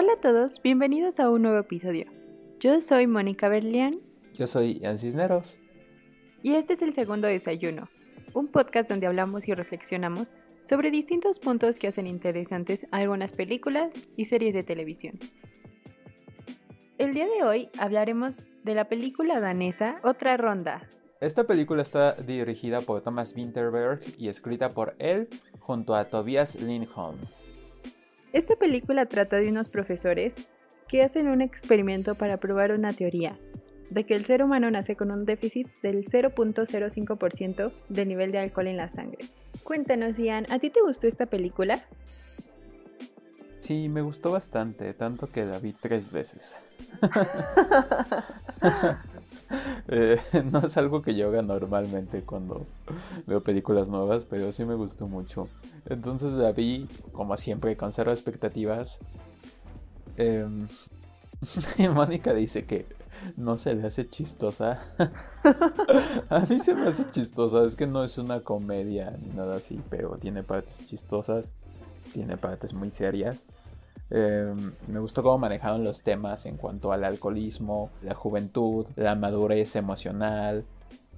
Hola a todos, bienvenidos a un nuevo episodio. Yo soy Mónica Berlián. Yo soy Ian Cisneros. Y este es el segundo desayuno, un podcast donde hablamos y reflexionamos sobre distintos puntos que hacen interesantes algunas películas y series de televisión. El día de hoy hablaremos de la película danesa Otra Ronda. Esta película está dirigida por Thomas Winterberg y escrita por él junto a Tobias Lindholm. Esta película trata de unos profesores que hacen un experimento para probar una teoría, de que el ser humano nace con un déficit del 0.05% de nivel de alcohol en la sangre. Cuéntanos, Ian, ¿a ti te gustó esta película? Sí, me gustó bastante, tanto que la vi tres veces. Eh, no es algo que yo haga normalmente cuando veo películas nuevas, pero sí me gustó mucho. Entonces la vi, como siempre, con expectativas. Em, Mónica dice que no se le hace chistosa. A mí se me hace chistosa, es que no es una comedia ni nada así, pero tiene partes chistosas, tiene partes muy serias. Em, me gustó cómo manejaron los temas en cuanto al alcoholismo, la juventud, la madurez emocional,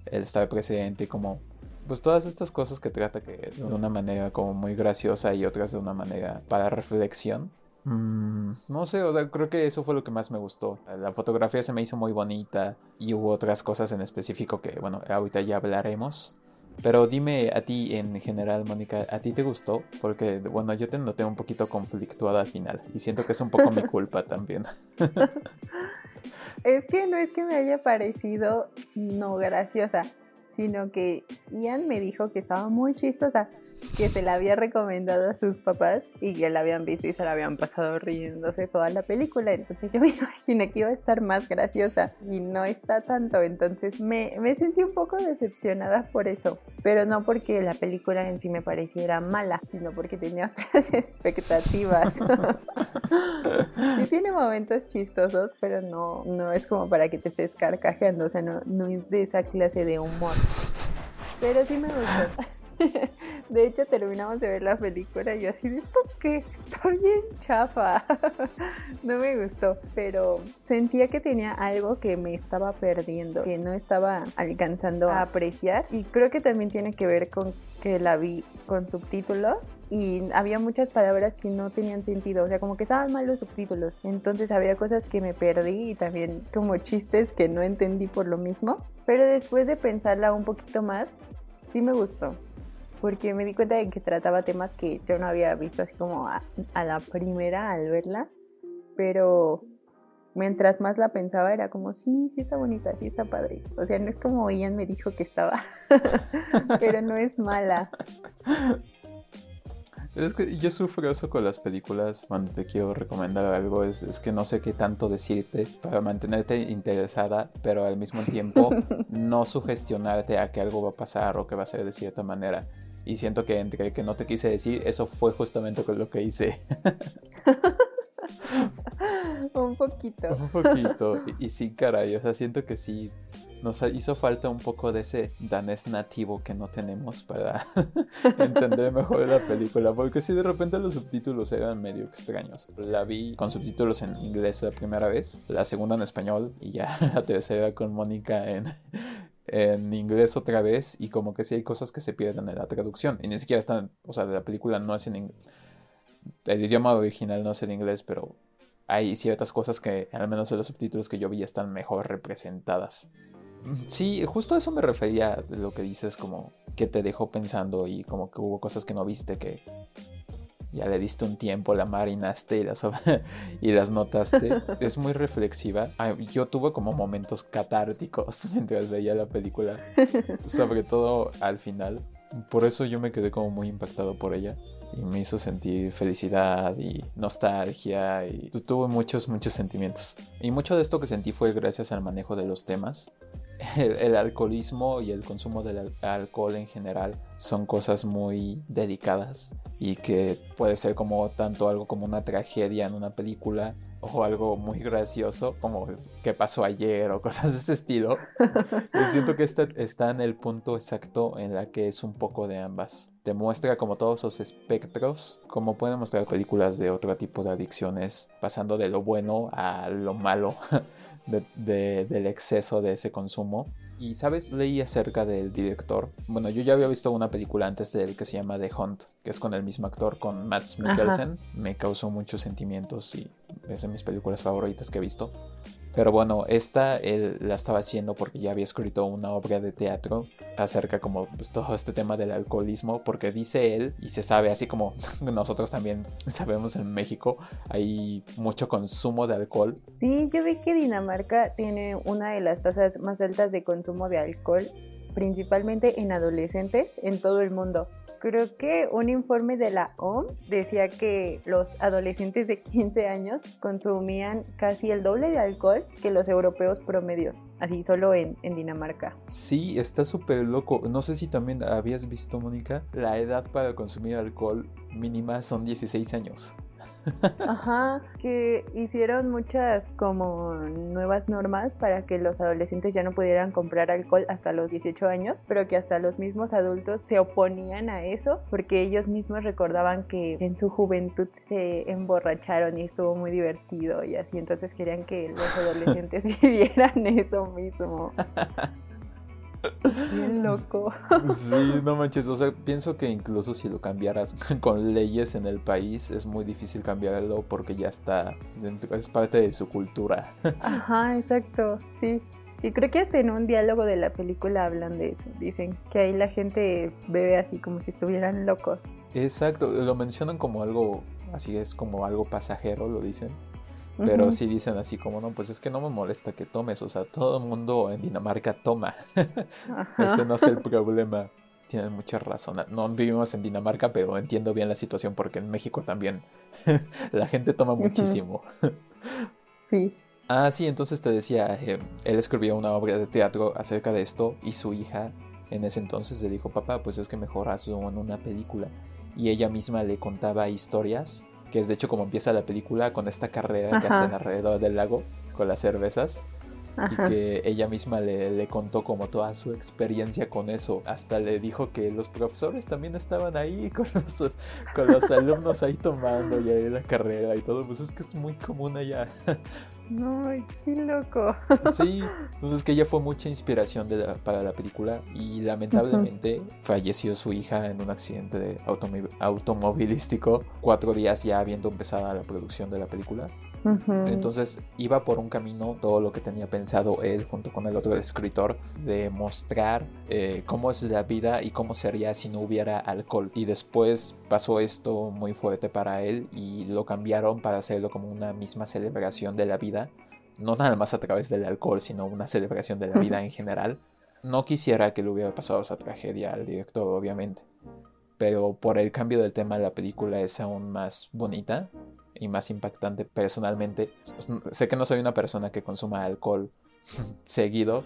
el estar presente, como pues todas estas cosas que trata que de una manera como muy graciosa y otras de una manera para reflexión. Mm, no sé, o sea, creo que eso fue lo que más me gustó. La fotografía se me hizo muy bonita y hubo otras cosas en específico que, bueno, ahorita ya hablaremos. Pero dime a ti en general, Mónica, ¿a ti te gustó? Porque, bueno, yo te noté un poquito conflictuada al final y siento que es un poco mi culpa también. es que no es que me haya parecido no graciosa, sino que Ian me dijo que estaba muy chistosa, que se la había recomendado a sus papás y que la habían visto y se la habían pasado riéndose toda la película. Entonces yo me imaginé que iba a estar más graciosa y no está tanto. Entonces me, me sentí un poco decepcionada por eso, pero no porque la película en sí me pareciera mala, sino porque tenía otras expectativas. sí tiene momentos chistosos, pero no, no es como para que te estés carcajeando, o sea, no, no es de esa clase de humor. Pero sí me gustó. De hecho, terminamos de ver la película y yo así de esto que está bien chafa. No me gustó, pero sentía que tenía algo que me estaba perdiendo, que no estaba alcanzando a apreciar. Y creo que también tiene que ver con que la vi con subtítulos y había muchas palabras que no tenían sentido, o sea, como que estaban mal los subtítulos. Entonces había cosas que me perdí y también como chistes que no entendí por lo mismo. Pero después de pensarla un poquito más, sí me gustó porque me di cuenta de que trataba temas que yo no había visto así como a, la primera al verla, pero mientras más la pensaba era como, sí, sí está bonita, sí está padre. O sea, no es como Ian me dijo que estaba, pero no es mala. Es que yo sufro eso con las películas cuando te quiero recomendar algo, es, es, que no sé qué tanto decirte para mantenerte interesada, pero al mismo tiempo no sugestionarte a que algo va a pasar o que va a ser de cierta manera. Y siento que entre que no te quise decir, eso fue justamente lo que hice. un poquito. Un poquito. Y, sí, caray, o sea, siento que sí nos hizo falta un poco de ese danés nativo que no tenemos para entender mejor la película. Porque sí, de repente los subtítulos eran medio extraños. La vi con subtítulos en inglés la primera vez, la segunda en español y ya la tercera con Mónica en, en inglés otra vez y como que sí hay cosas que se pierden en la traducción y ni siquiera están, o sea, la película no es en inglés, el idioma original no es en inglés, pero hay ciertas cosas que al menos en los subtítulos que yo vi están mejor representadas. Sí, justo a eso me refería lo que dices como que te dejó pensando y como que hubo cosas que no viste que ya le diste un tiempo, la marinaste y las, y las notaste. es muy reflexiva. yo tuve como momentos catárticos mientras veía la película, sobre todo al final. Por eso yo me quedé como muy impactado por ella y me hizo sentir felicidad y nostalgia y tuve muchos, muchos sentimientos. Y mucho de esto que sentí fue gracias al manejo de los temas el, alcoholismo y el consumo del alcohol en general son cosas muy delicadas y que puede ser como tanto algo como una tragedia en una película o algo muy gracioso, como qué pasó ayer o cosas de ese estilo. Yo siento que está, está en el punto exacto en la que es un poco de ambas. Te muestra como todos esos espectros, como pueden mostrar películas de otro tipo de adicciones, pasando de lo bueno a lo malo del exceso de ese consumo. Y sabes, leí acerca del director. Bueno, yo ya había visto una película antes de él que se llama The Hunt, que es con el mismo actor, con Matt Mikkelsen. Me causó muchos sentimientos y es de mis películas favoritas que he visto. Pero bueno, esta él la estaba haciendo porque ya había escrito una obra de teatro acerca como pues, todo este tema del alcoholismo, porque dice él, y se sabe, así como nosotros también sabemos en México, hay mucho consumo de alcohol. Sí, yo vi que Dinamarca tiene una de las tasas más altas de consumo de alcohol, principalmente en adolescentes en todo el mundo creo que un informe de la OMS decía que los adolescentes de 15 años consumían casi el doble de alcohol que los europeos promedios, así solo en, Dinamarca. Sí, está súper loco. No sé si también habías visto, Mónica, la edad para consumir alcohol mínima son 16 años. Ajá, que hicieron muchas como nuevas normas para que los adolescentes ya no pudieran comprar alcohol hasta los 18 años, pero que hasta los mismos adultos se oponían a eso porque ellos mismos recordaban que en su juventud se emborracharon y estuvo muy divertido y así, entonces querían que los adolescentes vivieran eso mismo. Bien loco. Sí, no manches, o sea, pienso que incluso si lo cambiaras con leyes en el país es muy difícil cambiarlo porque ya está dentro, es parte de su cultura. Ajá, exacto, sí. Y creo que hasta en un diálogo de la película hablan de eso. Dicen que ahí la gente bebe así como si estuvieran locos. Exacto, lo mencionan como algo, así es como algo pasajero, lo dicen. Pero si dicen así como, no, pues es que no me molesta que tomes, o sea, todo el mundo en Dinamarca toma. Ese no es el problema. Tienen mucha razón. No vivimos en Dinamarca, pero entiendo bien la situación porque en México también la gente toma muchísimo. sí. Ah, sí, entonces te decía, eh, él escribió una obra de teatro acerca de esto y su hija en ese entonces le dijo, papá, pues es que mejor hazlo en una película. Y ella misma le contaba historias que es de hecho como empieza la película con esta carrera que hacen alrededor del lago con las cervezas. Y que ella misma le, le, contó como toda su experiencia con eso. Hasta le dijo que los profesores también estaban ahí con los, con los alumnos ahí tomando y ahí la carrera y todo. Pues es que es muy común allá. No, qué loco. Sí, entonces que ella fue mucha inspiración para la película y lamentablemente falleció su hija en un accidente de automovilístico cuatro días ya habiendo empezado la producción de la película. Entonces iba por un camino todo lo que tenía pensado él junto con el otro escritor de mostrar eh, cómo es la vida y cómo sería si no hubiera alcohol. Y después pasó esto muy fuerte para él y lo cambiaron para hacerlo como una misma celebración de la vida. No nada más a través del alcohol, sino una celebración de la vida en general. No quisiera que le hubiera pasado esa tragedia al director, obviamente. Pero por el cambio del tema la película es aún más bonita y más impactante personalmente. Sé que no soy una persona que consuma alcohol seguido,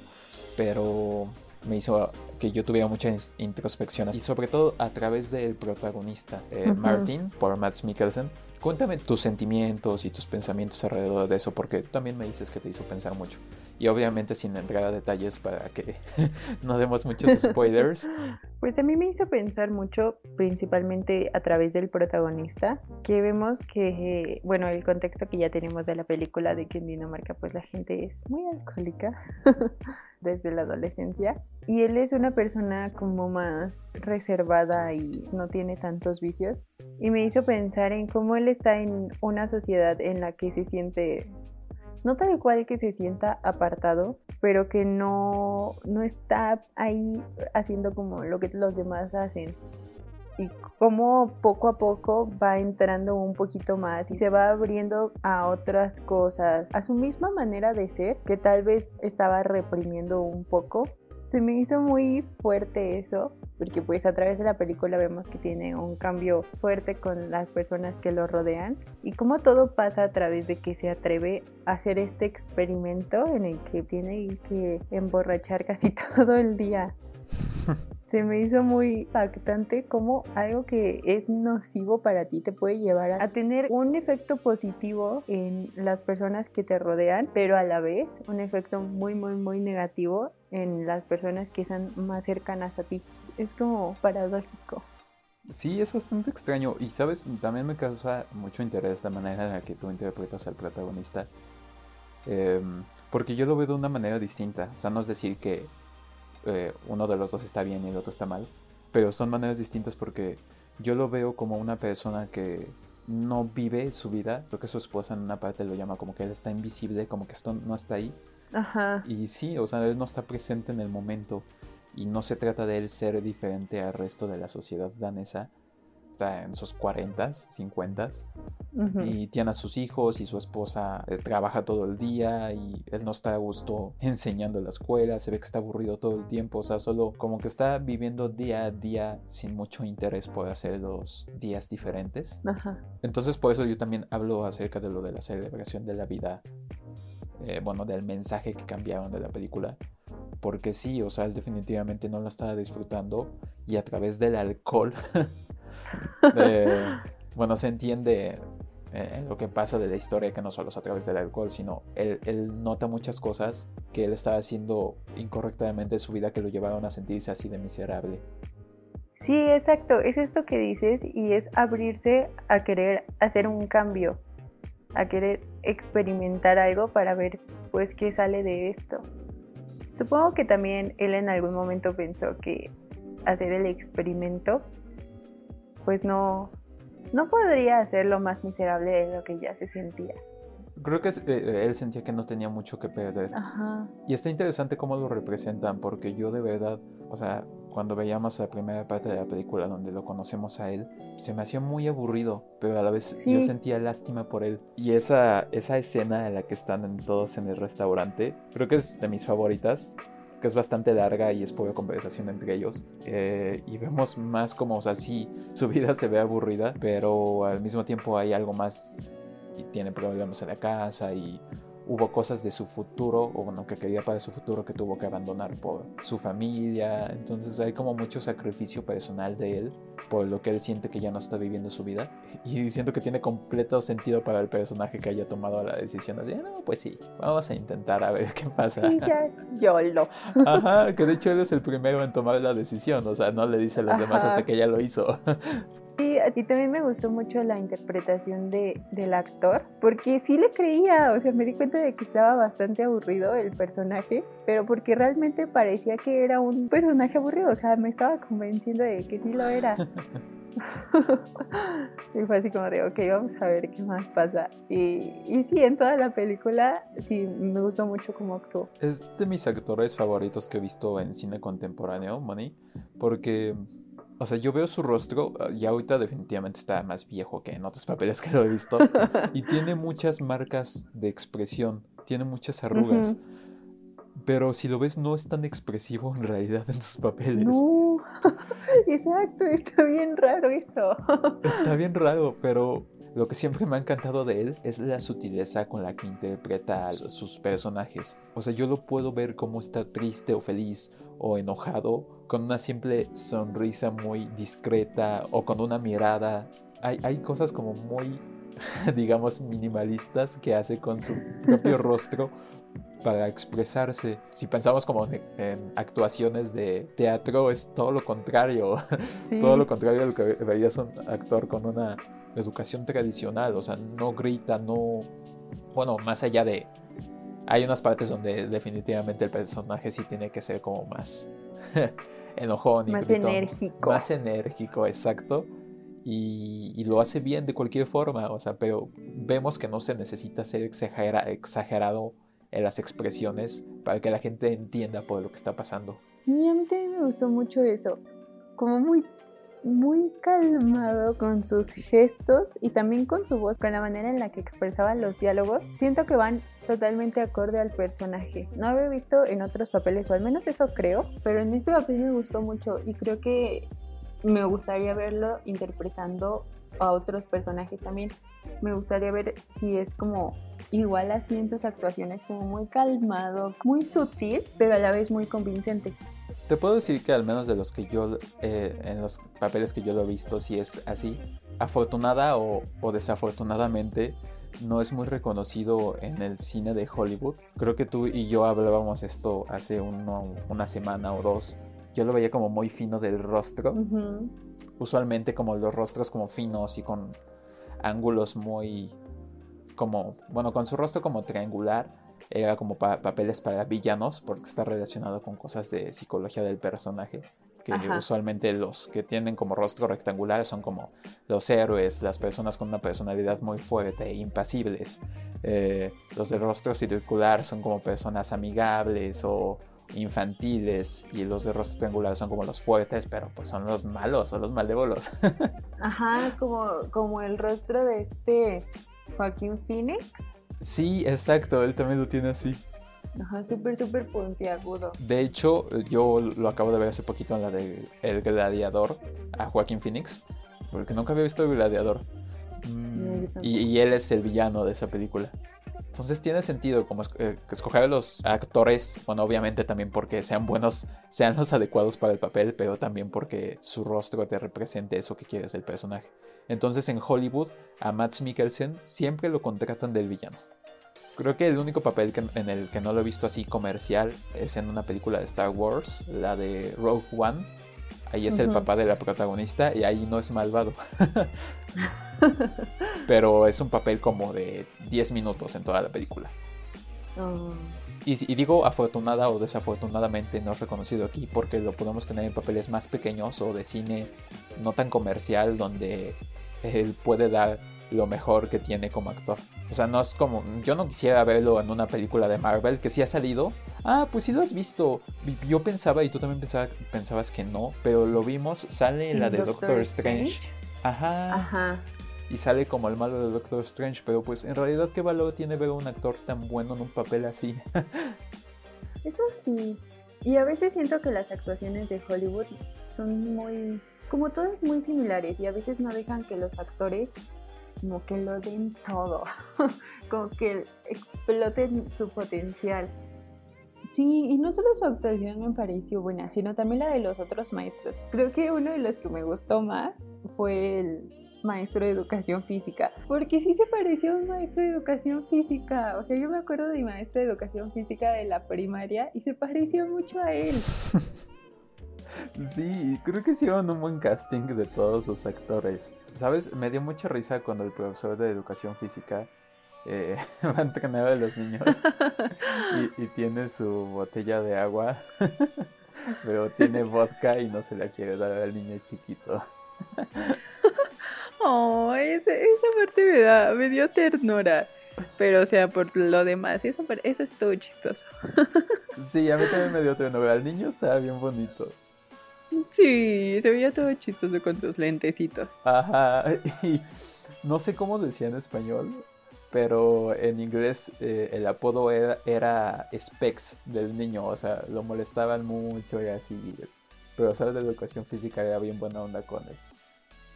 pero me hizo que yo tuviera mucha introspección y sobre todo a través del protagonista, eh, Martin, por Matt Mikkelsen. Cuéntame tus sentimientos y tus pensamientos alrededor de eso, porque también me dices que te hizo pensar mucho. Y obviamente sin entrar a detalles para que no demos muchos spoilers. Pues a mí me hizo pensar mucho, principalmente a través del protagonista, que vemos que, bueno, el contexto que ya tenemos de la película de que en Dinamarca pues la gente es muy alcohólica desde la adolescencia. Y él es una persona como más reservada y no tiene tantos vicios. Y me hizo pensar en cómo él está en una sociedad en la que se siente no tal cual que se sienta apartado, pero que no, no está ahí haciendo como lo que los demás hacen. Y como poco a poco va entrando un poquito más y se va abriendo a otras cosas, a su misma manera de ser, que tal vez estaba reprimiendo un poco. Se me hizo muy fuerte eso porque pues a través de la película vemos que tiene un cambio fuerte con las personas que lo rodean y cómo todo pasa a través de que se atreve a hacer este experimento en el que tiene que emborrachar casi todo el día. se me hizo muy impactante cómo algo que es nocivo para ti te puede llevar a, tener un efecto positivo en las personas que te rodean, pero a la vez un efecto muy, muy, muy negativo en las personas que están más cercanas a ti. Es como paradójico. Sí, es bastante extraño. Y sabes, también me causa mucho interés la manera en la que tú interpretas al protagonista. Em, porque yo lo veo de una manera distinta. O sea, no es decir que eh, uno de los dos está bien y el otro está mal. Pero son maneras distintas porque yo lo veo como una persona que no vive su vida. Creo que su esposa en una parte lo llama como que él está invisible, como que esto no está ahí. Ajá. Y sí, o sea, él no está presente en el momento. Y no se trata de él ser diferente al resto de la sociedad danesa, está en sus 40, 50 y tiene a sus hijos y su esposa eh, trabaja todo el día y él no está a gusto enseñando en la escuela, se ve que está aburrido todo el tiempo, o sea, solo como que está viviendo día a día sin mucho interés por hacer los días diferentes. Entonces por eso yo también hablo acerca de lo de la celebración de la vida, eh, bueno, del mensaje que cambiaron de la película. Porque sí, o sea, él definitivamente no la estaba disfrutando y a través del alcohol bueno, se entiende eh, lo que pasa de la historia, que no solo es a través del alcohol, sino él, nota muchas cosas que él estaba haciendo incorrectamente en su vida que lo llevaron a sentirse así de miserable. Sí, exacto, es esto que dices y es abrirse a querer hacer un cambio, a querer experimentar algo para ver pues qué sale de esto. Supongo que también él en algún momento pensó que hacer el experimento pues no, no podría hacerlo más miserable de lo que ya se sentía. Creo que eh, él sentía que no tenía mucho que perder. Ajá. Y está interesante cómo lo representan, porque yo de verdad, o sea, cuando veíamos la primera parte de la película donde lo conocemos a él, se me hacía muy aburrido, pero a la vez yo sentía lástima por él. Y esa, esa escena en la que están todos en el restaurante, creo que es de mis favoritas, es bastante larga y es poca conversación entre ellos. Eh, y vemos más como, o sea, sí, su vida se ve aburrida, pero al mismo tiempo hay algo más y tiene problemas en la casa y hubo cosas de su futuro, o bueno, que quería para su futuro que tuvo que abandonar por su familia. Entonces hay como mucho sacrificio personal de él por lo que él siente que ya no está viviendo su vida. Y siento que tiene completo sentido para el personaje que haya tomado la decisión así, no, pues sí, vamos a intentar a ver qué pasa. Sí, ya, yo lo. Ajá, que de hecho él es el primero en tomar la decisión, o sea, no le dice a los demás hasta que ya lo hizo. Sí, a ti también me gustó mucho la interpretación de, del actor, porque sí le creía, o sea, me di cuenta de que estaba bastante aburrido el personaje, pero porque realmente parecía que era un personaje aburrido, o sea, me estaba convenciendo de que sí lo era. y fue así como de, ok, vamos a ver qué más pasa. Y, y sí, en toda la película, sí, me gustó mucho cómo actuó. Es de mis actores favoritos que he visto en cine contemporáneo, Money, porque o sea, yo veo su rostro ah, y ahorita definitivamente está más viejo que en otros papeles que lo he visto. y tiene muchas marcas de expresión, tiene muchas arrugas. Pero si lo ves, no es tan expresivo en realidad en sus papeles. No, exacto, está bien raro eso. está bien raro, pero lo que siempre me ha encantado de él es la sutileza con la que interpreta a sus personajes. O sea, yo lo puedo ver como está triste o feliz o enojado con una simple sonrisa muy discreta o con una mirada. Hay, hay cosas como muy, digamos, minimalistas que hace con su propio rostro para expresarse. Si pensamos como en, actuaciones de teatro, es todo lo contrario. todo lo contrario de lo que verías un actor con una educación tradicional. O sea, no grita, no... Bueno, más allá de... Hay unas partes donde definitivamente el personaje sí tiene que ser como más enojón y más enérgico. Más enérgico, exacto. Y, lo hace bien de cualquier forma, o sea, pero vemos que no se necesita ser exagerado en las expresiones para que la gente entienda por lo que está pasando. Sí, a mí también me gustó mucho eso. Como muy muy calmado con sus gestos y también con su voz, con la manera en la que expresaba los diálogos. Siento que van totalmente acorde al personaje. No había visto en otros papeles, o al menos eso creo, pero en este papel me gustó mucho y creo que me gustaría verlo interpretando a otros personajes también. Me gustaría ver si es como igual así en sus actuaciones, como muy calmado, muy sutil, pero a la vez muy convincente. Te puedo decir que al menos de los que yo, eh, en los papeles que yo lo he visto, si es así. Afortunada o, desafortunadamente, no es muy reconocido en el cine de Hollywood. Creo que tú y yo hablábamos esto hace una semana o dos. Yo lo veía como muy fino del rostro. Usualmente como los rostros como finos y con ángulos muy como, bueno, con su rostro como triangular era como papeles para villanos porque está relacionado con cosas de psicología del personaje que usualmente los que tienen como rostro rectangular son como los héroes, las personas con una personalidad muy fuerte e impasibles. Eh, los de rostro circular son como personas amigables o infantiles y los de rostro triangular son como los fuertes, pero pues son los malos o los malévolos. Ajá, como, como el rostro de este Joaquín Phoenix. Sí, exacto, él también lo tiene así. Ajá, súper, súper puntiagudo. De hecho, yo lo acabo de ver hace poquito en la de El Gladiador, a Joaquín Phoenix, porque nunca había visto El Gladiador. Mm, y, él es el villano de esa película. Entonces tiene sentido como eh, escoger a los actores, bueno, obviamente también porque sean buenos, sean los adecuados para el papel, pero también porque su rostro te represente eso que quieres del personaje. Entonces en Hollywood a Matt Mikkelsen siempre lo contratan del villano. Creo que el único papel en el que no lo he visto así comercial es en una película de Star Wars, la de Rogue One. Ahí es el papá de la protagonista y ahí no es malvado. Pero es un papel como de 10 minutos en toda la película. Oh. Y, y, digo afortunada o desafortunadamente no es reconocido aquí porque lo podemos tener en papeles más pequeños o de cine no tan comercial donde él puede dar lo mejor que tiene como actor. O sea, no es como. Yo no quisiera verlo en una película de Marvel que sí ha salido. Ah, pues sí lo has visto. Yo pensaba, y tú también pensabas que no, pero lo vimos. Sale la de Doctor, Strange. Ajá. Ajá. Y sale como el malo de Doctor Strange, pero pues en realidad, ¿qué valor tiene ver a un actor tan bueno en un papel así? Eso sí. Y a veces siento que las actuaciones de Hollywood son muy como todas muy similares y a veces no dejan que los actores como que lo den todo, como que exploten su potencial. Sí, y no solo su actuación me pareció buena, sino también la de los otros maestros. Creo que uno de los que me gustó más fue el maestro de educación física, porque sí se pareció a un maestro de educación física. O sea, yo me acuerdo de mi maestro de educación física de la primaria y se parecía mucho a él. Sí, creo que hicieron un buen casting de todos los actores. ¿Sabes? Me dio mucha risa cuando el profesor de educación física eh, va a entrenar a los niños y, tiene su botella de agua, pero tiene vodka y no se la quiere dar al niño chiquito. Oh, esa, parte me, da, me dio ternura. Pero, o sea, por lo demás, eso, eso estuvo chistoso. Sí, a mí también me dio ternura. El niño estaba bien bonito. Sí, se veía todo chistoso con sus lentecitos. Ajá, y no sé cómo decía en español, pero en inglés eh, el apodo era, era, Specs del niño, o sea, lo molestaban mucho y así. Pero sabes de educación física era bien buena onda con él.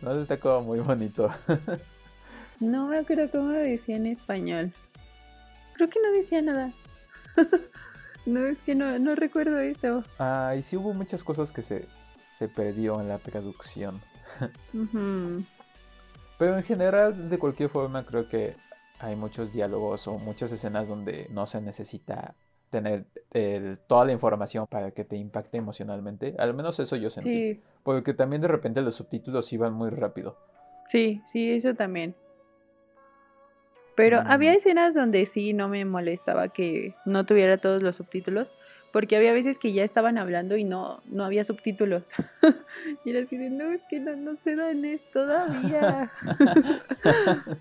No está como muy bonito. no me acuerdo cómo decía en español. Creo que no decía nada. no, es que no, no recuerdo eso. Ah, y sí hubo muchas cosas que se, se perdió en la traducción. Pero en general, de cualquier forma, creo que hay muchos diálogos o muchas escenas donde no se necesita tener toda la información para que te impacte emocionalmente. Al menos eso yo sentí. Porque también de repente los subtítulos iban muy rápido. Sí, sí, eso también. Pero había mm. escenas donde sí no me molestaba que no tuviera todos los subtítulos, porque había veces que ya estaban hablando y no, no había subtítulos. y era así de, no, es que no, no se danés todavía.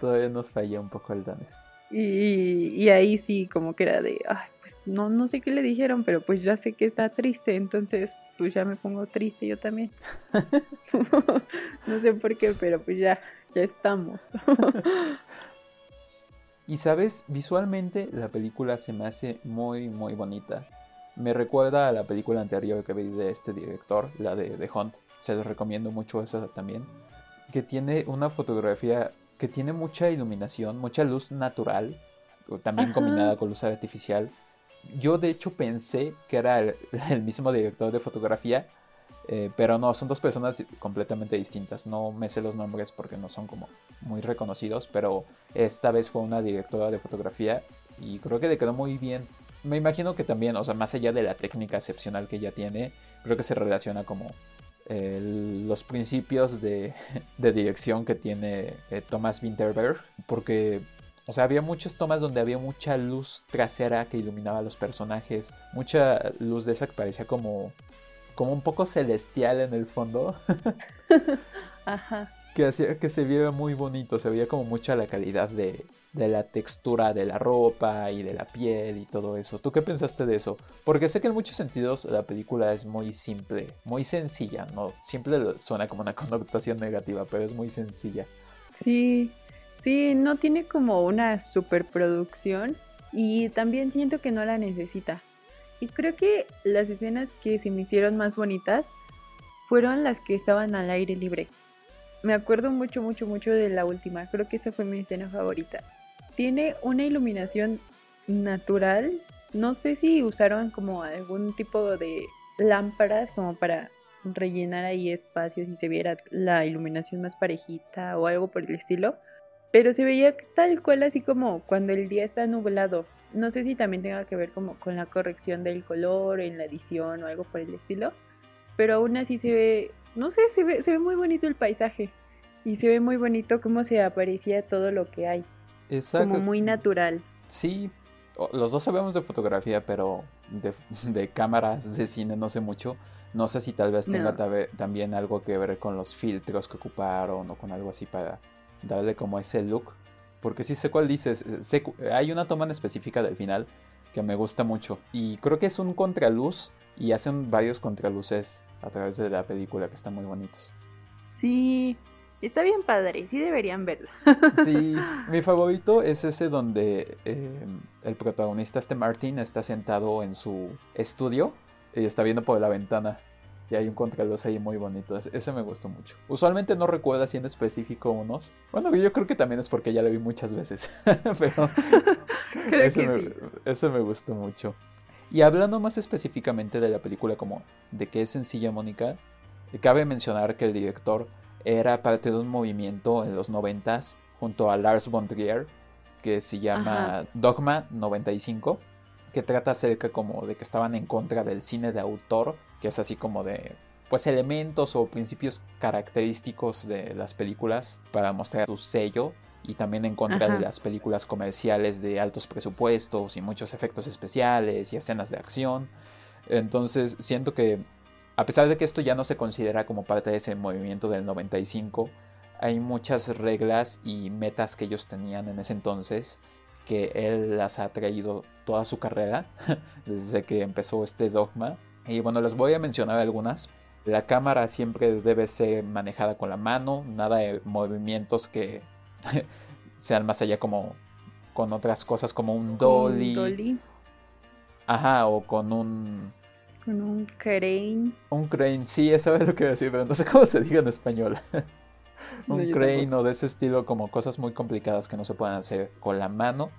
todavía nos falla un poco el danés. Y, y, ahí sí, como que era de, ay, pues no, no sé qué le dijeron, pero pues ya sé que está triste, entonces pues ya me pongo triste yo también. no sé por qué, pero pues ya, ya estamos. Y sabes, visualmente la película se me hace muy, muy bonita. Me recuerda a la película anterior que vi de este director, la de The Hunt. Se les recomiendo mucho esa también. Que tiene una fotografía que tiene mucha iluminación, mucha luz natural, también combinada con luz artificial. Yo de hecho pensé que era el, mismo director de fotografía, eh, pero no, son dos personas completamente distintas. No me sé los nombres porque no son como muy reconocidos, pero esta vez fue una directora de fotografía y creo que le quedó muy bien. Me imagino que también, o sea, más allá de la técnica excepcional que ella tiene, creo que se relaciona como los principios de, dirección que tiene eh, Thomas Winterberg, porque, o sea, había muchas tomas donde había mucha luz trasera que iluminaba a los personajes, mucha luz de esa que parecía como, como un poco celestial en el fondo. Ajá. Que hacía que se viera muy bonito, se veía como mucha la calidad de, de la textura de la ropa y de la piel y todo eso. ¿Tú qué pensaste de eso? Porque sé que en muchos sentidos la película es muy simple, muy sencilla, ¿no? Simple suena como una connotación negativa, pero es muy sencilla. Sí, sí, no tiene como una superproducción y también siento que no la necesita. Y creo que las escenas que se me hicieron más bonitas fueron las que estaban al aire libre. Me acuerdo mucho, mucho, mucho de la última. Creo que esa fue mi escena favorita tiene una iluminación natural. No sé si usaron como algún tipo de lámparas como para rellenar ahí espacios y se viera la iluminación más parejita o algo por el estilo. Pero se veía tal cual así como cuando el día está nublado. No sé si también tenga que ver como con la corrección del color en la edición o algo por el estilo. Pero aún así se ve, no sé, se ve, se ve muy bonito el paisaje. Y se ve muy bonito cómo se aparecía todo lo que hay. Como muy natural. Sí, los dos sabemos de fotografía, pero de, cámaras de cine no sé mucho. No sé si tal vez tenga también algo que ver con los filtros que ocuparon o con algo así para darle como ese look. Porque sí sé cuál dices. hay una toma en específica del final que me gusta mucho. Y creo que es un contraluz y hacen varios contraluces a través de la película que están muy bonitos. Sí, Está bien padre, sí deberían verla. Sí, mi favorito es ese donde eh, el protagonista, este Martin, está sentado en su estudio y está viendo por la ventana. Y hay un contraluz ahí muy bonito. Ese me gustó mucho. Usualmente no recuerdo así en específico unos. Bueno, yo creo que también es porque ya lo vi muchas veces. Pero creo ese, que me, sí. ese me gustó mucho. Y hablando más específicamente de la película como de qué es sencilla Mónica, cabe mencionar que el director era parte de un movimiento en los noventas junto a Lars von Trier que se llama Dogma 95 que trata acerca como de que estaban en contra del cine de autor que es así como de pues elementos o principios característicos de las películas para mostrar su sello y también en contra de las películas comerciales de altos presupuestos y muchos efectos especiales y escenas de acción. Entonces siento que a pesar de que esto ya no se considera como parte de ese movimiento del 95, hay muchas reglas y metas que ellos tenían en ese entonces que él las ha traído toda su carrera desde que empezó este dogma. Y bueno, les voy a mencionar algunas. La cámara siempre debe ser manejada con la mano, nada de movimientos que sean más allá como con otras cosas como un dolly. Un dolly. Ajá, o con un con un crane. Un crane, sí, eso es lo que decir, pero no sé cómo se diga en español. un crane o de ese estilo, como cosas muy complicadas que no se pueden hacer con la mano.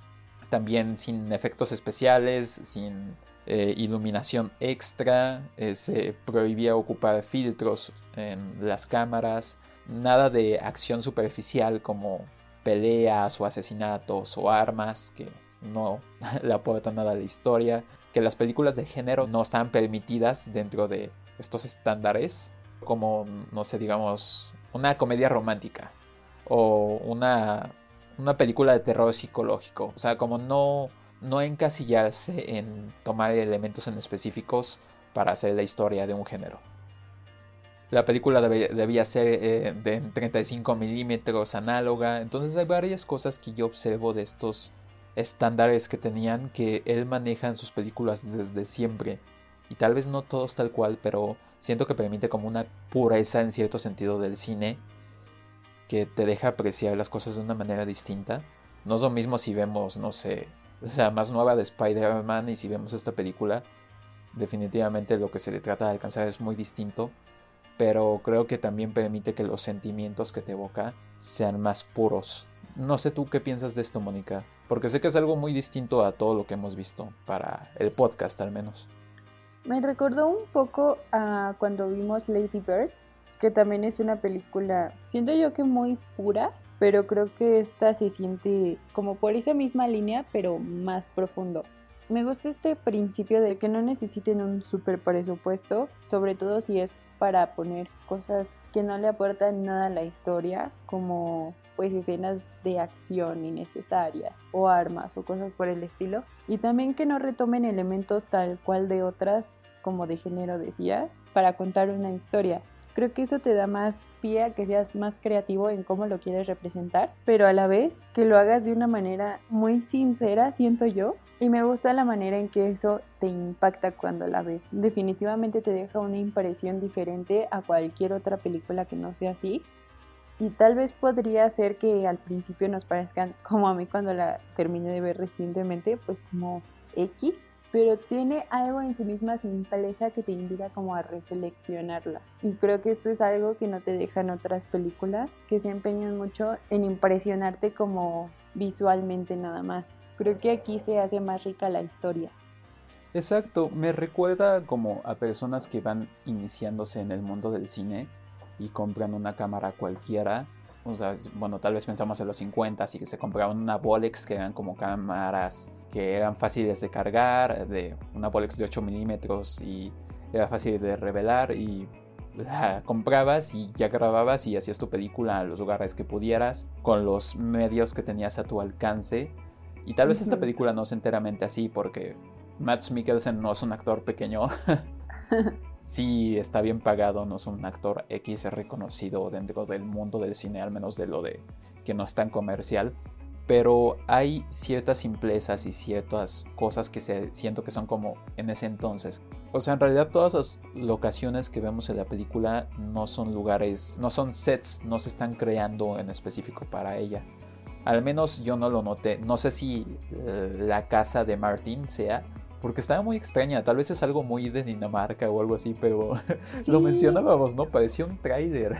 También sin efectos especiales, sin eh, iluminación extra. Eh, se prohibía ocupar filtros en las cámaras. Nada de acción superficial como peleas o asesinatos o armas que no le aportan nada a la historia que las películas de género no están permitidas dentro de estos estándares, como, no sé, digamos, una comedia romántica o una, una película de terror psicológico. O sea, como no, no encasillarse en tomar elementos en específicos para hacer la historia de un género. La película debía ser eh, de 35 milímetros análoga, entonces hay varias cosas que yo observo de estos estándares que tenían que él maneja en sus películas desde siempre. Y tal vez no todos tal cual, pero siento que permite como una pureza en cierto sentido del cine que te deja apreciar las cosas de una manera distinta. No es lo mismo si vemos, no sé, la más nueva de Spider-Man y si vemos esta película. Definitivamente lo que se le trata de alcanzar es muy distinto, pero creo que también permite que los sentimientos que te evoca sean más puros No sé tú qué piensas de esto, Mónica, porque sé que es algo muy distinto a todo lo que hemos visto para el podcast al menos. Me recordó un poco a cuando vimos Lady Bird, que también es una película, siento yo que muy pura, pero creo que esta se siente como por esa misma línea, pero más profundo. Me gusta este principio de que no necesiten un super presupuesto, sobre todo si es para poner cosas que no le aportan nada a la historia, como pues escenas de acción innecesarias o armas o cosas por el estilo. Y también que no retomen elementos tal cual de otras, como de género decías, para contar una historia. Creo que eso te da más pie a que seas más creativo en cómo lo quieres representar, pero a la vez que lo hagas de una manera muy sincera, siento yo, y me gusta la manera en que eso te impacta cuando la ves. Definitivamente te deja una impresión diferente a cualquier otra película que no sea así. Y tal vez podría ser que al principio nos parezcan, como a mí cuando la terminé de ver recientemente, pues como X, pero tiene algo en su misma simpleza que te invita como a reflexionarla. Y creo que esto es algo que no te dejan otras películas, que se empeñan mucho en impresionarte como visualmente nada más. Creo que aquí se hace más rica la historia. Exacto, me recuerda como a personas que van iniciándose en el mundo del cine y compran una cámara cualquiera o sea, bueno, tal vez pensamos en los 50, así que se compraban una Bolex que eran como cámaras que eran fáciles de cargar, de una Bolex de 8 milímetros y era fácil de revelar y la comprabas y ya grababas y hacías tu película a los lugares que pudieras con los medios que tenías a tu alcance. Y tal vez esta película no es enteramente así porque Matt Mikkelsen no es un actor pequeño. sí está bien pagado, no es un actor X reconocido dentro del mundo del cine, al menos de lo de que no es tan comercial. Pero hay ciertas simplezas y ciertas cosas que se, siento que son como en ese entonces. O sea, en realidad todas las locaciones que vemos en la película no son lugares, no son sets, no se están creando en específico para ella. Al menos yo no lo noté. No sé si eh, la casa de Martin sea, porque estaba muy extraña. Tal vez es algo muy de Dinamarca o algo así, pero lo mencionábamos, ¿no? Parecía un trailer.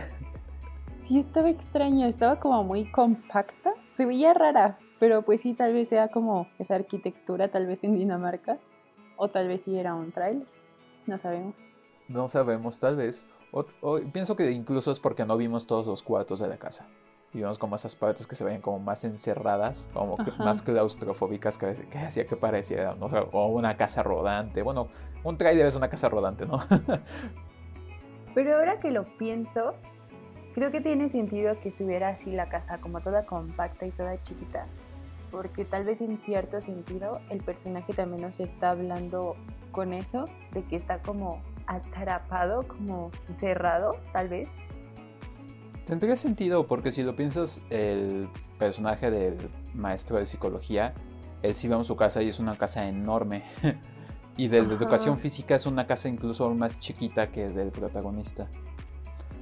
Sí, estaba extraña, estaba como muy compacta. Se veía rara, pero pues sí, tal vez sea como esa arquitectura, tal vez en Dinamarca. O tal vez sí era un trailer. No sabemos. No sabemos, tal vez. o, pienso que incluso es porque no vimos todos los cuartos de la casa y vemos como esas partes que se ven como más encerradas, como más claustrofóbicas que, que hacía que pareciera, o una casa rodante. Bueno, un trailer es una casa rodante, ¿no? Pero ahora que lo pienso, creo que tiene sentido que estuviera así la casa, como toda compacta y toda chiquita. Porque tal vez en cierto sentido el personaje también nos está hablando con eso, de que está como atrapado, como cerrado, tal vez, Tendría sentido porque si lo piensas, el personaje del maestro de psicología, él sí vemos su casa y es una casa enorme. y desde educación física es una casa incluso más chiquita que del protagonista.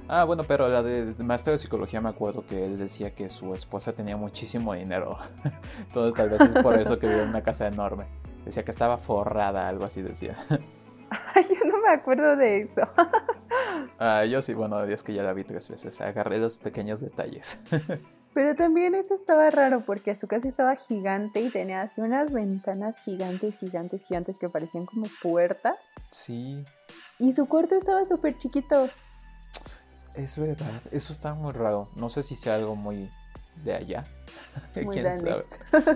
Ah, bueno, pero la del maestro de psicología me acuerdo que él decía que su esposa tenía muchísimo dinero. Entonces tal vez es por eso que vive en una casa enorme. Decía que estaba forrada, algo así decía. yo no me acuerdo de eso. Ah, yo sí, bueno, es que ya la vi tres veces. Agarré los pequeños detalles. Pero también eso estaba raro porque su casa estaba gigante y tenía así unas ventanas gigantes, gigantes, gigantes que parecían como puertas. Sí. Y su cuarto estaba súper chiquito. Es verdad, eso está muy raro. No sé si sea algo muy de allá. Muy danés.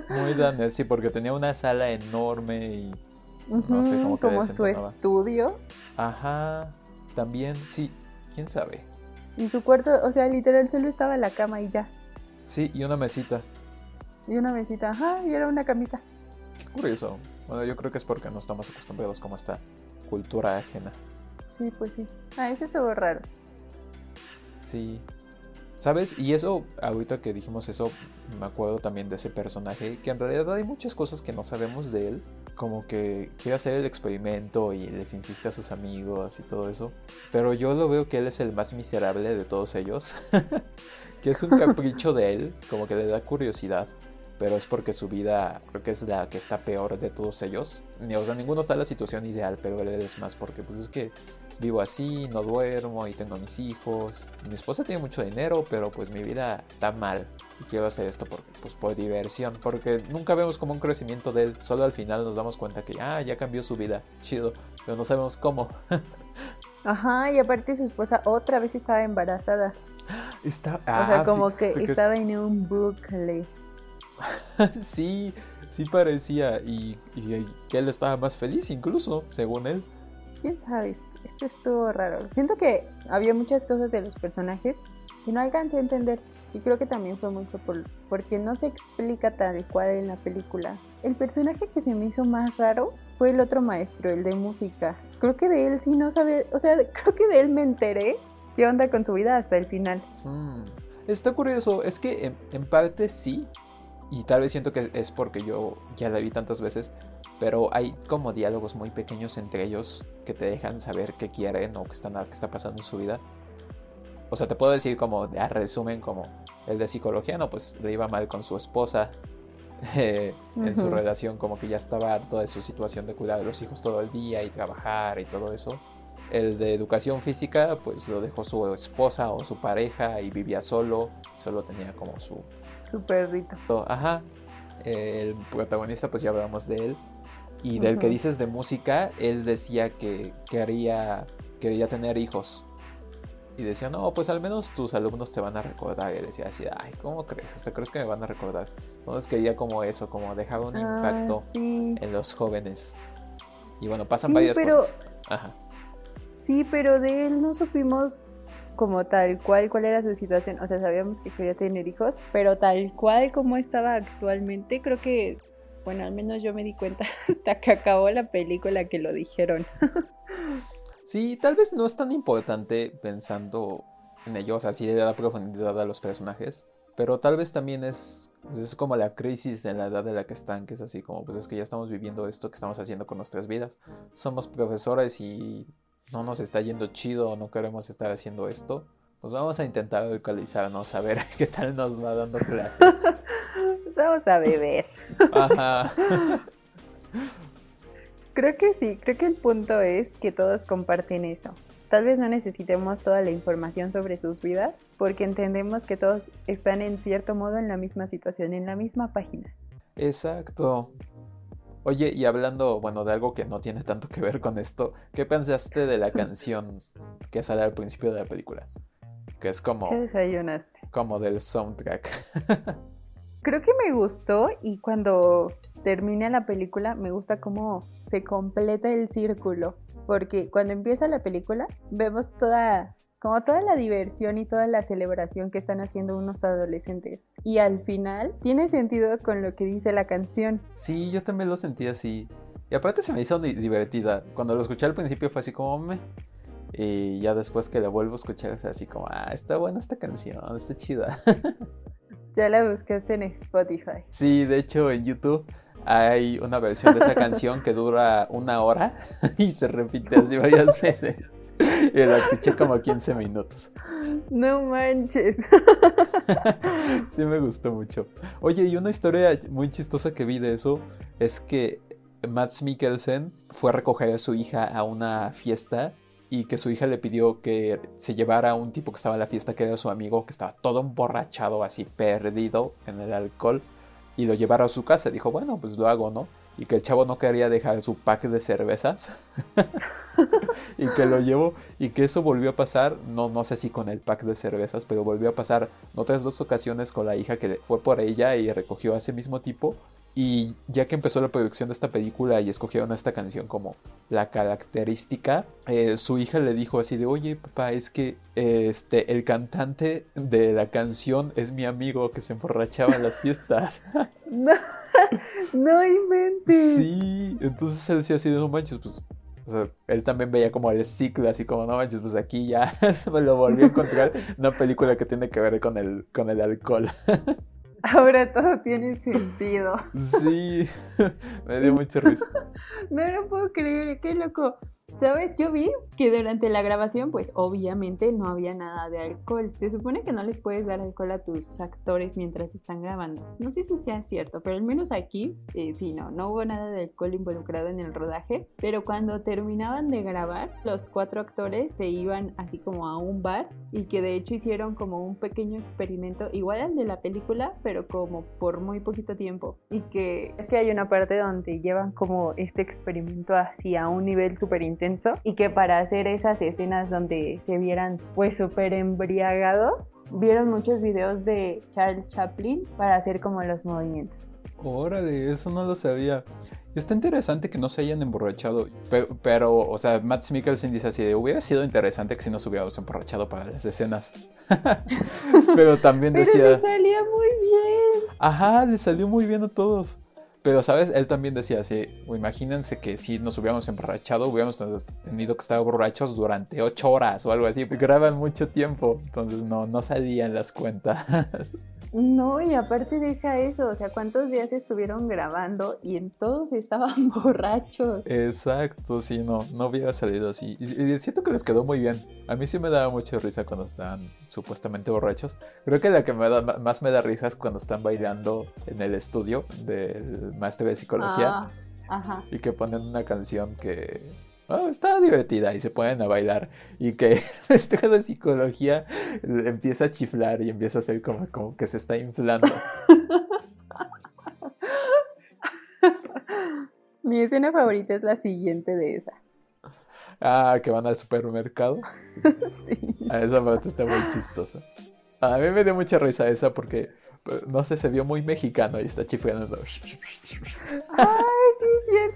Muy danés, sí, porque tenía una sala enorme y no sé cómo Como su estudio. Ajá. También, sí, quién sabe. Y su cuarto, o sea, literal solo estaba la cama y ya. Sí, y una mesita. Y una mesita, ajá, y era una camita. Qué curioso. Bueno, yo creo que es porque no estamos acostumbrados como esta cultura ajena. Sí, pues sí. Ah, eso estuvo raro. Sí. ¿Sabes? Y eso, ahorita que dijimos eso, me acuerdo también de ese personaje, que en realidad hay muchas cosas que no sabemos de él, como que quiere hacer el experimento y les insiste a sus amigos y todo eso. Pero yo lo veo que él es el más miserable de todos ellos. que es un capricho de él, como que le da curiosidad. Pero es porque su vida creo que es la que está peor de todos ellos. O sea, ninguno está en la situación ideal, pero él es más porque pues es que vivo así, no duermo y tengo a mis hijos. Mi esposa tiene mucho dinero, pero pues mi vida está mal. Y quiero hacer esto por, pues, por diversión, porque nunca vemos como un crecimiento de él. Solo al final nos damos cuenta que ah, ya cambió su vida, chido, pero no sabemos cómo. Ajá, y aparte su esposa otra vez estaba embarazada. Está, o sea, ah, como que estaba en un bucle. sí, sí parecía. Y, y, que él estaba más feliz incluso, según él. ¿Quién sabe? Esto estuvo raro. Siento que había muchas cosas de los personajes que no alcancé a entender. Y creo que también fue mucho por, porque no se explica tal cual en la película. El personaje que se me hizo más raro fue el otro maestro, el de música. Creo que de él sí no sabía, o sea, creo que de él me enteré qué onda con su vida hasta el final. Mm, está curioso, es que en parte sí, y tal vez siento que es porque yo ya la vi tantas veces, pero hay como diálogos muy pequeños entre ellos que te dejan saber qué quieren o qué, están, qué está pasando en su vida. O sea, te puedo decir como, a resumen, como el de psicología, no, pues le iba mal con su esposa, eh, en su relación como que ya estaba harto de su situación de cuidar de los hijos todo el día y trabajar y todo eso. El de educación física, pues lo dejó su esposa o su pareja y vivía solo, solo tenía como su su perrito. Ajá. El protagonista, pues ya hablamos de él. Y del que dices de música, él decía que quería, quería tener hijos. Y decía, no, pues al menos tus alumnos te van a recordar. Y decía así, ay, ¿cómo crees? ¿Hasta crees que me van a recordar? Entonces quería como eso, como dejar un ah, impacto en los jóvenes. Y bueno, pasan varias cosas. Ajá. Sí, pero de él no supimos como tal cual cuál era su situación. O sea, sabíamos que quería tener hijos, pero tal cual como estaba actualmente, creo que, bueno, al menos yo me di cuenta hasta que acabó la película que lo dijeron. sí, tal vez no es tan importante pensando en ellos, así de la profundidad a los personajes. Pero tal vez también es, es como la crisis en la edad de la que están, que es así como, pues es que ya estamos viviendo esto que estamos haciendo con nuestras vidas. Somos profesores y no nos está yendo chido no queremos estar haciendo esto, pues vamos a intentar localizarnos, a ver qué tal nos va dando clases. vamos a beber. Ajá. Creo que sí, creo que el punto es que todos comparten eso. Tal vez no necesitemos toda la información sobre sus vidas porque entendemos que todos están en cierto modo en la misma situación, en la misma página. Exacto. Oye, y hablando, bueno, de algo que no tiene tanto que ver con esto, ¿qué pensaste de la canción que sale al principio de la película? Que es como... ¿Qué desayunaste? Como del soundtrack. Creo que me gustó y cuando termina la película me gusta cómo se completa el círculo. Porque cuando empieza la película vemos toda como toda la diversión y toda la celebración que están haciendo unos adolescentes. Y al final tiene sentido con lo que dice la canción. Sí, yo también lo sentí así. Y aparte se me hizo divertida. Cuando lo escuché al principio fue así como me. Y ya después que la vuelvo a escuchar fue así como, ah, está buena esta canción, está chida. ya la buscaste en Spotify. Sí, de hecho en YouTube hay una versión de esa canción que dura una hora y se repite así varias veces. y la escuché como 15 minutos. No manches. sí me gustó mucho. Oye, y una historia muy chistosa que vi de eso es que Max Mikkelsen fue a recoger a su hija a una fiesta y que su hija le pidió que se llevara a un tipo que estaba en la fiesta que era su amigo, que estaba todo emborrachado, así perdido en el alcohol, y lo llevara a su casa. Dijo, bueno, pues lo hago, ¿no? Y que el chavo no quería dejar su pack de cervezas. Y que lo llevó y que eso volvió a pasar, no, no sé si con el pack de cervezas, pero volvió a pasar otras dos ocasiones con la hija que fue por ella y recogió a ese mismo tipo. Y ya que empezó la producción de esta película y escogieron esta canción como la característica, eh, su hija le dijo así de, oye papá, es que este, el cantante de la canción es mi amigo que se emborrachaba en las fiestas. no, no inventes. Sí, entonces él decía así de, no manches, pues o sea, él también veía como el ciclo, así como, no manches, pues aquí ya me lo volví a encontrar. Una película que tiene que ver con el, con el alcohol. Ahora todo tiene sentido. Sí, me dio mucha risa. No lo puedo creer, qué loco. ¿Sabes? Yo vi que durante la grabación, pues obviamente no había nada de alcohol. Se supone que no les puedes dar alcohol a tus actores mientras están grabando. No sé si sea cierto, pero al menos aquí, eh, sí, no, no hubo nada de alcohol involucrado en el rodaje. Pero cuando terminaban de grabar, los cuatro actores se iban así como a un bar y que de hecho hicieron como un pequeño experimento, igual al de la película, pero como por muy poquito tiempo. Y que es que hay una parte donde llevan como este experimento así a un nivel súper intenso y que para hacer esas escenas donde se vieran pues súper embriagados, vieron muchos videos de Charles Chaplin para hacer como los movimientos. Órale, eso no lo sabía. Está interesante que no se hayan emborrachado, pero, o sea, Matt Mikkelsen dice así de, hubiera sido interesante que si nos hubiéramos emborrachado para las escenas. pero también decía... Pero le salía muy bien. Ajá, le salió muy bien a todos. Pero, ¿sabes? Él también decía así, imagínense que si nos hubiéramos emborrachado, hubiéramos tenido que estar borrachos durante ocho horas o algo así, graban mucho tiempo, entonces no, no salían las cuentas. No, y aparte deja eso, o sea, ¿cuántos días estuvieron grabando y en todos estaban borrachos? Exacto, sí, no, no hubiera salido así. Y, siento que les quedó muy bien. A mí sí me daba mucha risa cuando estaban supuestamente borrachos. Creo que la que me da, más me da risa es cuando están bailando en el estudio del maestro de psicología. Ah, ajá. Y que ponen una canción que oh, está divertida y se ponen a bailar y que este de psicología empieza a chiflar y empieza a hacer como, como que se está inflando. Mi escena favorita es la siguiente de esa. Ah, que van al supermercado. sí. A ah, esa parte está muy chistosa. A mí me dio mucha risa esa porque, no sé, se vio muy mexicano y está chiflando. Ay,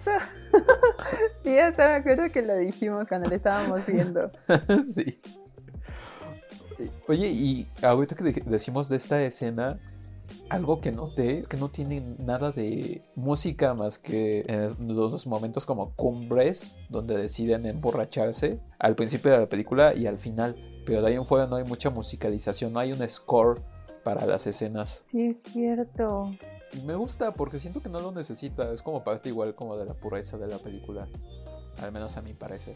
cierto. sí, hasta me acuerdo que lo dijimos cuando lo estábamos viendo. sí. Oye, y ahorita que decimos de esta escena, algo que noté es que no tiene nada de música más que en los momentos como cumbres, donde deciden emborracharse, al principio de la película y al final. Pero de ahí en fuera no hay mucha musicalización, no hay un score para las escenas. Sí, es cierto. Me gusta porque siento que no lo necesita. Es como parte igual como de la pureza de la película. Al menos a mi parecer.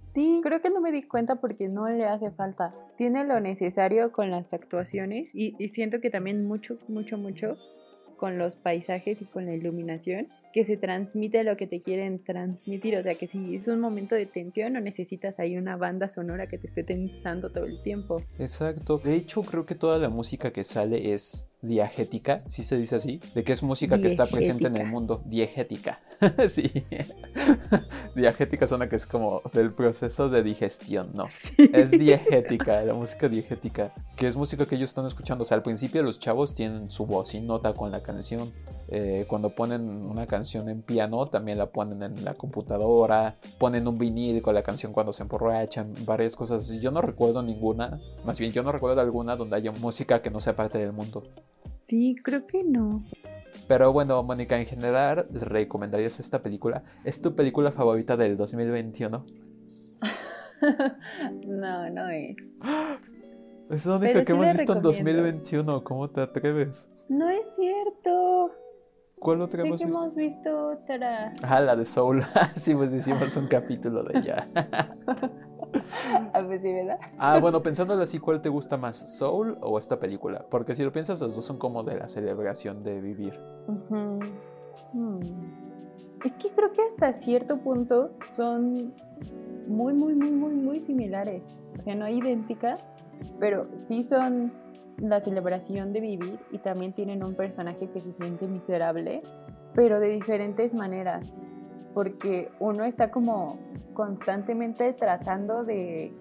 Sí, creo que no me di cuenta porque no le hace falta. Tiene lo necesario con las actuaciones y siento que también mucho, mucho, mucho con los paisajes y con la iluminación, que se transmite lo que te quieren transmitir. O sea, que si es un momento de tensión, no necesitas ahí una banda sonora que te esté tensando todo el tiempo. Exacto. De hecho, creo que toda la música que sale es diegética, si se dice así, de que es música que está presente en el mundo, diegética. sí. diegética suena que es como del proceso de digestión, no. Es diegética, la música diegética, que es música que ellos están escuchando. O sea, al principio los chavos tienen su voz y nota con la canción. Eh, cuando ponen una canción en piano, también la ponen en la computadora, ponen un vinil con la canción cuando se emborrachan, varias cosas. Yo no recuerdo ninguna, más bien yo no recuerdo alguna donde haya música que no sea parte del mundo. Sí, creo que no. Pero bueno, Mónica, en general, ¿recomendarías esta película? ¿Es tu película favorita del 2021? no, no es. Es la única que hemos visto en 2021. ¿Cómo te atreves? No es cierto. ¿Cuál otra hemos visto? hemos visto otra. Ah, la de Soul. sí, pues hicimos un capítulo de ella. ah, pues sí, ¿verdad? ah, bueno, pensándolo así, ¿cuál te gusta más? ¿Soul o esta película? Porque si lo piensas, las dos son como de la celebración de vivir. Hmm. Es que creo que hasta cierto punto son muy, muy, muy, muy, muy similares. O sea, no idénticas, pero sí son la celebración de vivir y también tienen un personaje que se siente miserable, pero de diferentes maneras, porque uno está como constantemente tratando de,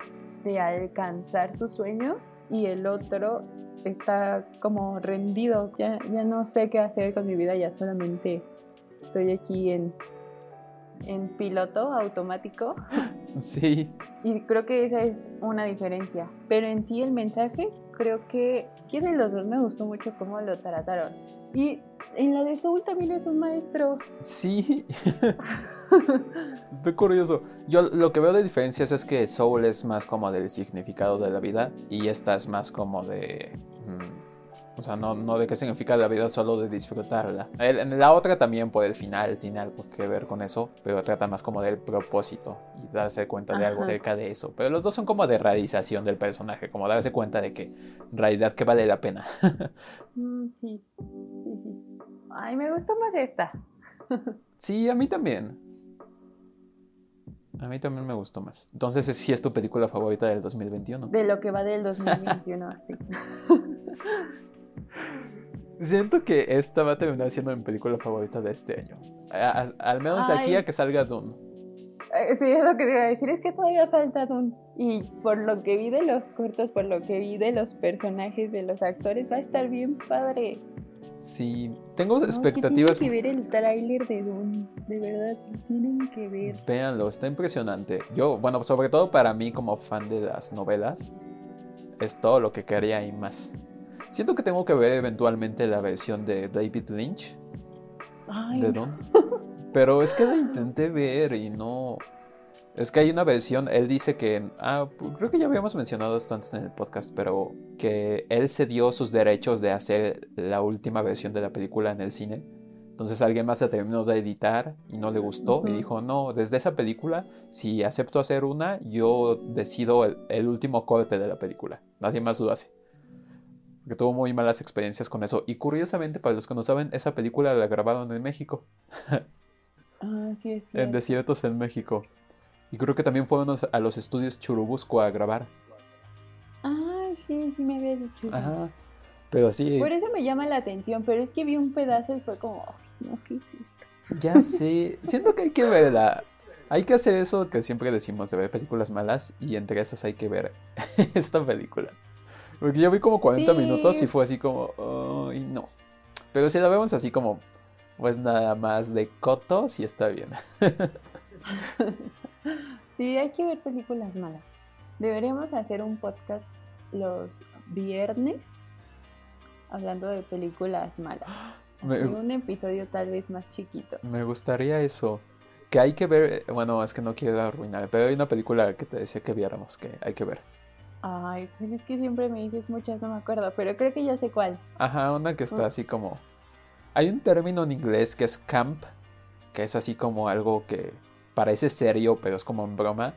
alcanzar sus sueños y el otro está como rendido, ya, ya no sé qué hacer con mi vida, ya solamente estoy aquí en, en piloto automático. Sí. Y creo que esa es una diferencia. Pero en sí el mensaje, creo que ¿quién de los dos me gustó mucho cómo lo trataron. Y en la de Soul también es un maestro. Sí. Estoy curioso. Yo lo que veo de diferencias es que Soul es más como del significado de la vida y esta es más como de... Mm, O sea, no, no de qué significa la vida, solo de disfrutarla. El- En la otra también por el final tiene algo que ver con eso, pero trata más como del propósito y darse cuenta de algo acerca de eso. Pero los dos son como de realización del personaje, como darse cuenta de que en realidad que vale la pena. Mm, sí, sí, sí. Ay, me gustó más esta. Sí, a mí también. A mí también me gustó más. Entonces, sí es tu película favorita del 2021. De lo que va del 2021, sí. Siento que esta va a terminar siendo mi película favorita de este año. A- a- al menos de aquí a que salga Dune. Eh, Sí, es lo que te iba a decir, es que todavía falta Dune. Y por lo que vi de los cortos, por lo que vi de los personajes, de los actores, va a estar bien padre. Sí, tengo No, expectativas. Tienen que ver el tráiler de Dune, de verdad, tienen que ver. Véanlo, está impresionante. Yo, bueno, sobre todo para mí como fan de las novelas, es todo lo que quería y más. Siento que tengo que ver eventualmente la versión de David Lynch Ay, de no. Dune. Pero es que la intenté ver y no. Es que hay una versión, él dice que. Ah, creo que ya habíamos mencionado esto antes en el podcast, pero que él cedió sus derechos de hacer la última versión de la película en el cine. Entonces alguien más la terminó de editar y no le gustó y Ujú. dijo, no, desde esa película, si acepto hacer una, yo decido el, el último corte de la película. Nadie más lo hace. Porque tuvo muy malas experiencias con eso. Y curiosamente, para los que no saben, esa película la grabaron en México Ah, sí, es en desiertos en México. Y creo que también fueron a los estudios Churubusco a grabar. Ay, sí, sí me había dicho. Ajá. Pero sí, Por eso me llama la atención, pero es que vi un pedazo y fue como, "Ay, no, ¿qué hiciste? ya sé. Siento que hay que verla. Hay que hacer eso que siempre decimos de ver películas malas y entre esas hay que ver esta película. Porque yo vi como 40 Sí. minutos y fue así como, ay, no. Pero si la vemos así como, pues nada más de coto, sí está bien. Sí, hay que ver películas malas. Deberíamos hacer un podcast los viernes hablando de películas malas. Me- un episodio tal vez más chiquito. Me gustaría eso. Que hay que ver, bueno, es que no quiero arruinar, pero hay una película que te decía que viéramos, que hay que ver. Ay, pues es que siempre me dices muchas, no me acuerdo, pero creo que ya sé cuál. Ajá, una que está Mm. así como... Hay un término en inglés que es camp, que es así como algo que parece serio, pero es como en broma.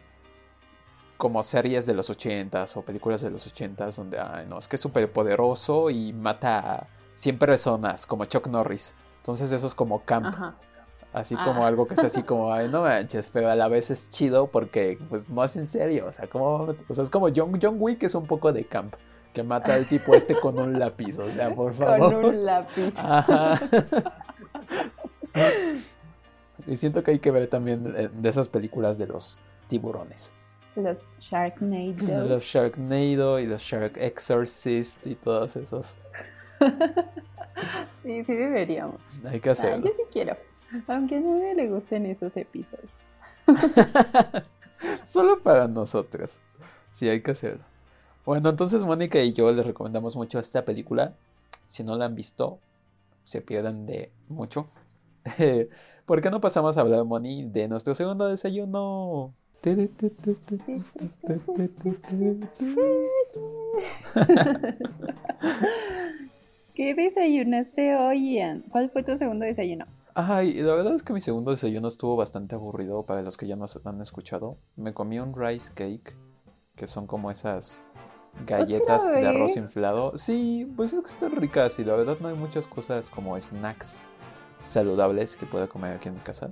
Como series de los ochentas o películas de los ochentas donde, ay, no, es que es súper poderoso y mata a 100 personas, como Chuck Norris. Entonces eso es como camp. Ajá. Así Ah. como algo que es así como, ay, no manches, pero a la vez es chido porque, pues, no es en serio. O sea, como, o sea, es como John, John Wick es un poco de camp, que mata al tipo este con un lápiz, o sea, por favor. Con un lápiz. Ajá. y siento que hay que ver también eh, de esas películas de los tiburones. Los Sharknado. Los Sharknado y los Shark Exorcist y todos esos. Sí, sí deberíamos. Hay que Ah, hacerlo. yo sí quiero. Aunque a nadie le gusten esos episodios. Solo para nosotros. Sí, hay que hacerlo. Bueno, entonces Mónica y yo les recomendamos mucho esta película. Si no la han visto, se pierden de mucho. ¿Por qué no pasamos a hablar, Moni, de nuestro segundo desayuno? ¿Qué desayunaste hoy, Ian? ¿Cuál fue tu segundo desayuno? Ay, la verdad es que mi segundo desayuno estuvo bastante aburrido para los que ya nos han escuchado. Me comí un rice cake, que son como esas galletas de arroz inflado. Sí, pues es que están ricas y la verdad no hay muchas cosas como snacks saludables que pueda comer aquí en mi casa.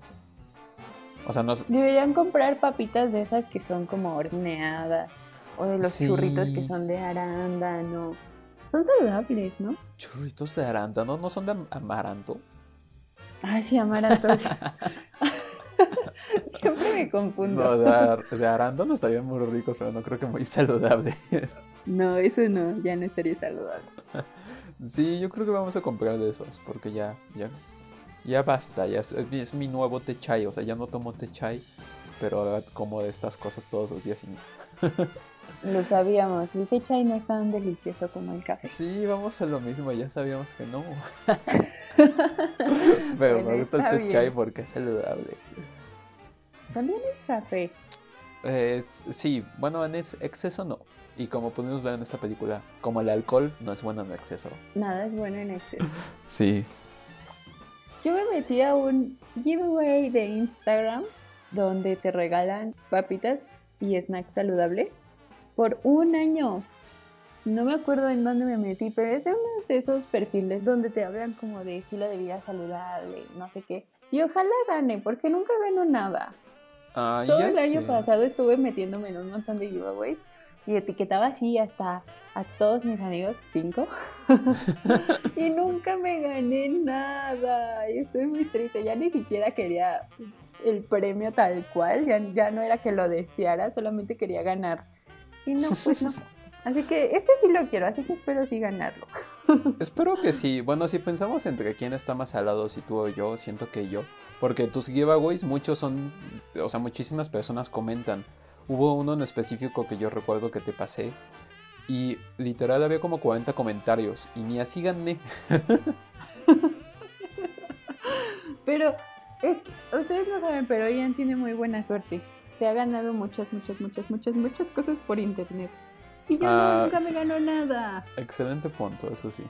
O sea, no es- Deberían comprar papitas de esas que son como horneadas. O de los Sí. churritos que son de arándano. Son saludables, ¿no? churritos de arándano, no son de am- amaranto. Ay, sí, amaranto. sí. Siempre me confundo. No, de, ar- de arándano estarían muy ricos, pero no creo que muy saludables. No, eso no, ya no estaría saludable. Sí, yo creo que vamos a comprar de esos, porque ya, ya, ya basta, ya es, es mi nuevo té chai, o sea, ya no tomo té chai, pero ahora como de estas cosas todos los días. y- Lo sabíamos, el té chai no es tan delicioso como el café. Sí, vamos a lo mismo, ya sabíamos que no. pero Bueno, me gusta el chai porque es saludable. También es café. Es- sí, bueno, en es- exceso no. Y como pudimos ver en esta película, como el alcohol no es bueno en exceso. Nada es bueno en exceso. Sí. Yo me metí a un giveaway de Instagram donde te regalan papitas y snacks saludables por un año. No me acuerdo en dónde me metí, pero es uno de esos perfiles donde te hablan como de estilo de vida saludable, no sé qué. Y ojalá gane, porque nunca gano nada. Ah, Todo el año pasado estuve metiéndome en un montón de giveaways y etiquetaba así hasta a todos mis amigos, cinco, y nunca me gané nada. Y estoy muy triste, ya ni siquiera quería el premio tal cual, ya, ya no era que lo deseara, solamente quería ganar. Y no, pues no. Así que este sí lo quiero, así que espero sí ganarlo. Espero que sí. Bueno, si pensamos entre quién está más salado, si tú o yo, siento que yo. Porque tus giveaways, muchos son. O sea, muchísimas personas comentan. Hubo uno en específico que yo recuerdo que te pasé. Y literal había como 40 comentarios. Y ni así gané. Pero es, ustedes no saben, pero Ian tiene muy buena suerte. Se ha ganado muchas, muchas, muchas, muchas, muchas cosas por internet. Y yo Ah, nunca me sí. gano nada. Excelente punto, eso sí.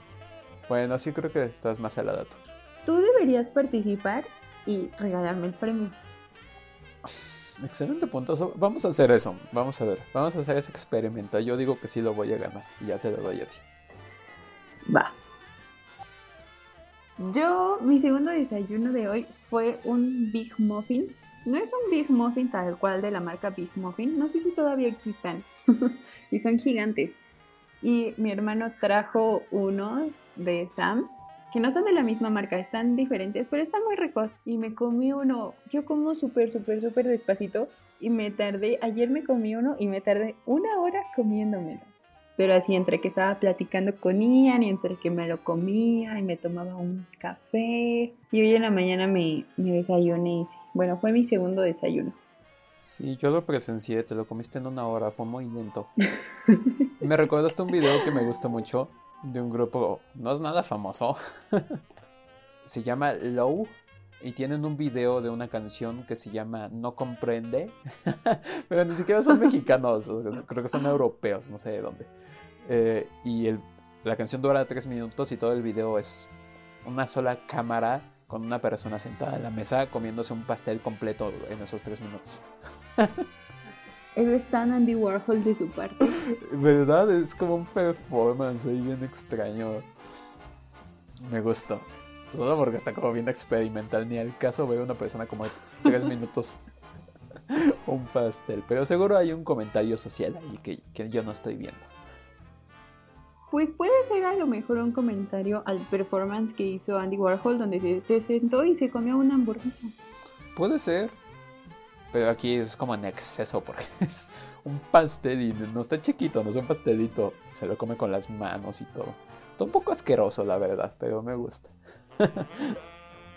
Bueno, sí creo que estás más salada tú. Tú deberías participar y regalarme el premio. Excelente punto. Vamos a hacer eso. Vamos a ver. Vamos a hacer ese experimento. Yo digo que sí lo voy a ganar. Y ya te lo doy a ti. Va. Yo, mi segundo desayuno de hoy fue un Big Muffin. No es un Big Muffin tal cual de la marca Big Muffin. No sé si todavía existan. y son gigantes. Y mi hermano trajo unos de Sam's, que no son de la misma marca, están diferentes, pero están muy ricos. Y me comí uno, yo como súper, súper, súper despacito. Y me tardé, ayer me comí uno y me tardé una hora comiéndomelo. Pero así entre que estaba platicando con Ian y entre que me lo comía y me tomaba un café. Y hoy en la mañana me, me desayuné. Bueno, fue mi segundo desayuno. Sí, yo lo presencié. Te lo comiste en una hora. Fue muy lento. Me recordaste un video que me gustó mucho. De un grupo. No es nada famoso. Se llama Low. Y tienen un video de una canción que se llama No Comprende. Pero ni siquiera son mexicanos. Creo que son europeos. No sé de dónde. Eh, y el- la canción dura tres minutos y todo el video es una sola cámara con una persona sentada en la mesa comiéndose un pastel completo en esos tres minutos. Eso es tan Andy Warhol de su parte. ¿Verdad? Es como un performance ahí bien extraño. Me gustó. Solo porque está como bien experimental. Ni al caso ver una persona como de tres minutos un pastel. Pero seguro hay un comentario social ahí que, que yo no estoy viendo. Pues puede ser a lo mejor un comentario al performance que hizo Andy Warhol donde se, se sentó y se comió una hamburguesa. Puede ser. Pero aquí es como en exceso porque es un pastel y no está chiquito, no es un pastelito. Se lo come con las manos y todo. Está un poco asqueroso, la verdad, pero me gusta.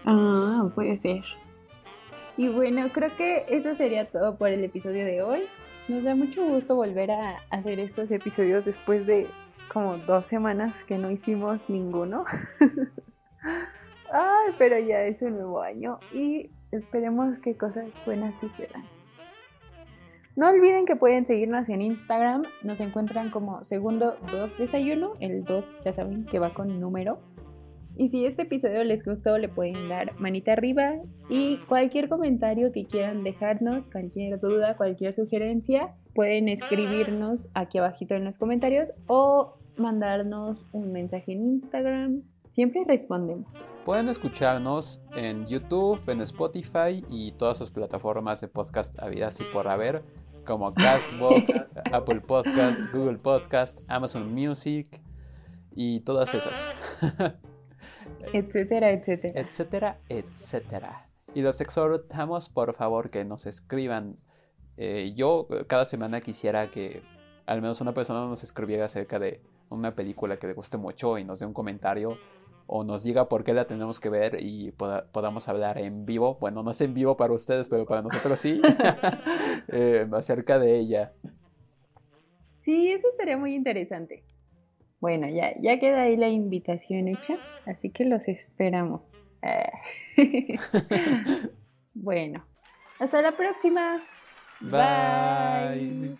Ah, puede ser. Y bueno, creo que eso sería todo por el episodio de hoy. Nos da mucho gusto volver a hacer estos episodios después de como dos semanas que no hicimos ninguno. Ay, pero ya es un nuevo año y esperemos que cosas buenas sucedan. No olviden que pueden seguirnos en Instagram. Nos encuentran como segundo 2 desayuno. El 2 ya saben que va con número. Y si este episodio les gustó, le pueden dar manita arriba y cualquier comentario que quieran dejarnos, cualquier duda, cualquier sugerencia, pueden escribirnos aquí abajito en los comentarios o mandarnos un mensaje en Instagram. Siempre respondemos. Pueden escucharnos en YouTube, en Spotify y todas las plataformas de podcast habidas y por haber, como Castbox, Apple Podcast, Google Podcast, Amazon Music y todas esas. Etcétera, etcétera. etcétera, etcétera. Y los exhortamos, por favor, que nos escriban. Eh, yo cada semana quisiera que al menos una persona nos escribiera acerca de una película que le guste mucho y nos dé un comentario o nos diga por qué la tenemos que ver y poda- podamos hablar en vivo. Bueno, no es en vivo para ustedes, pero para nosotros sí. eh, acerca de ella. Sí, eso estaría muy interesante. Bueno, ya, ya queda ahí la invitación hecha, así que los esperamos. Eh. bueno, hasta la próxima. Bye.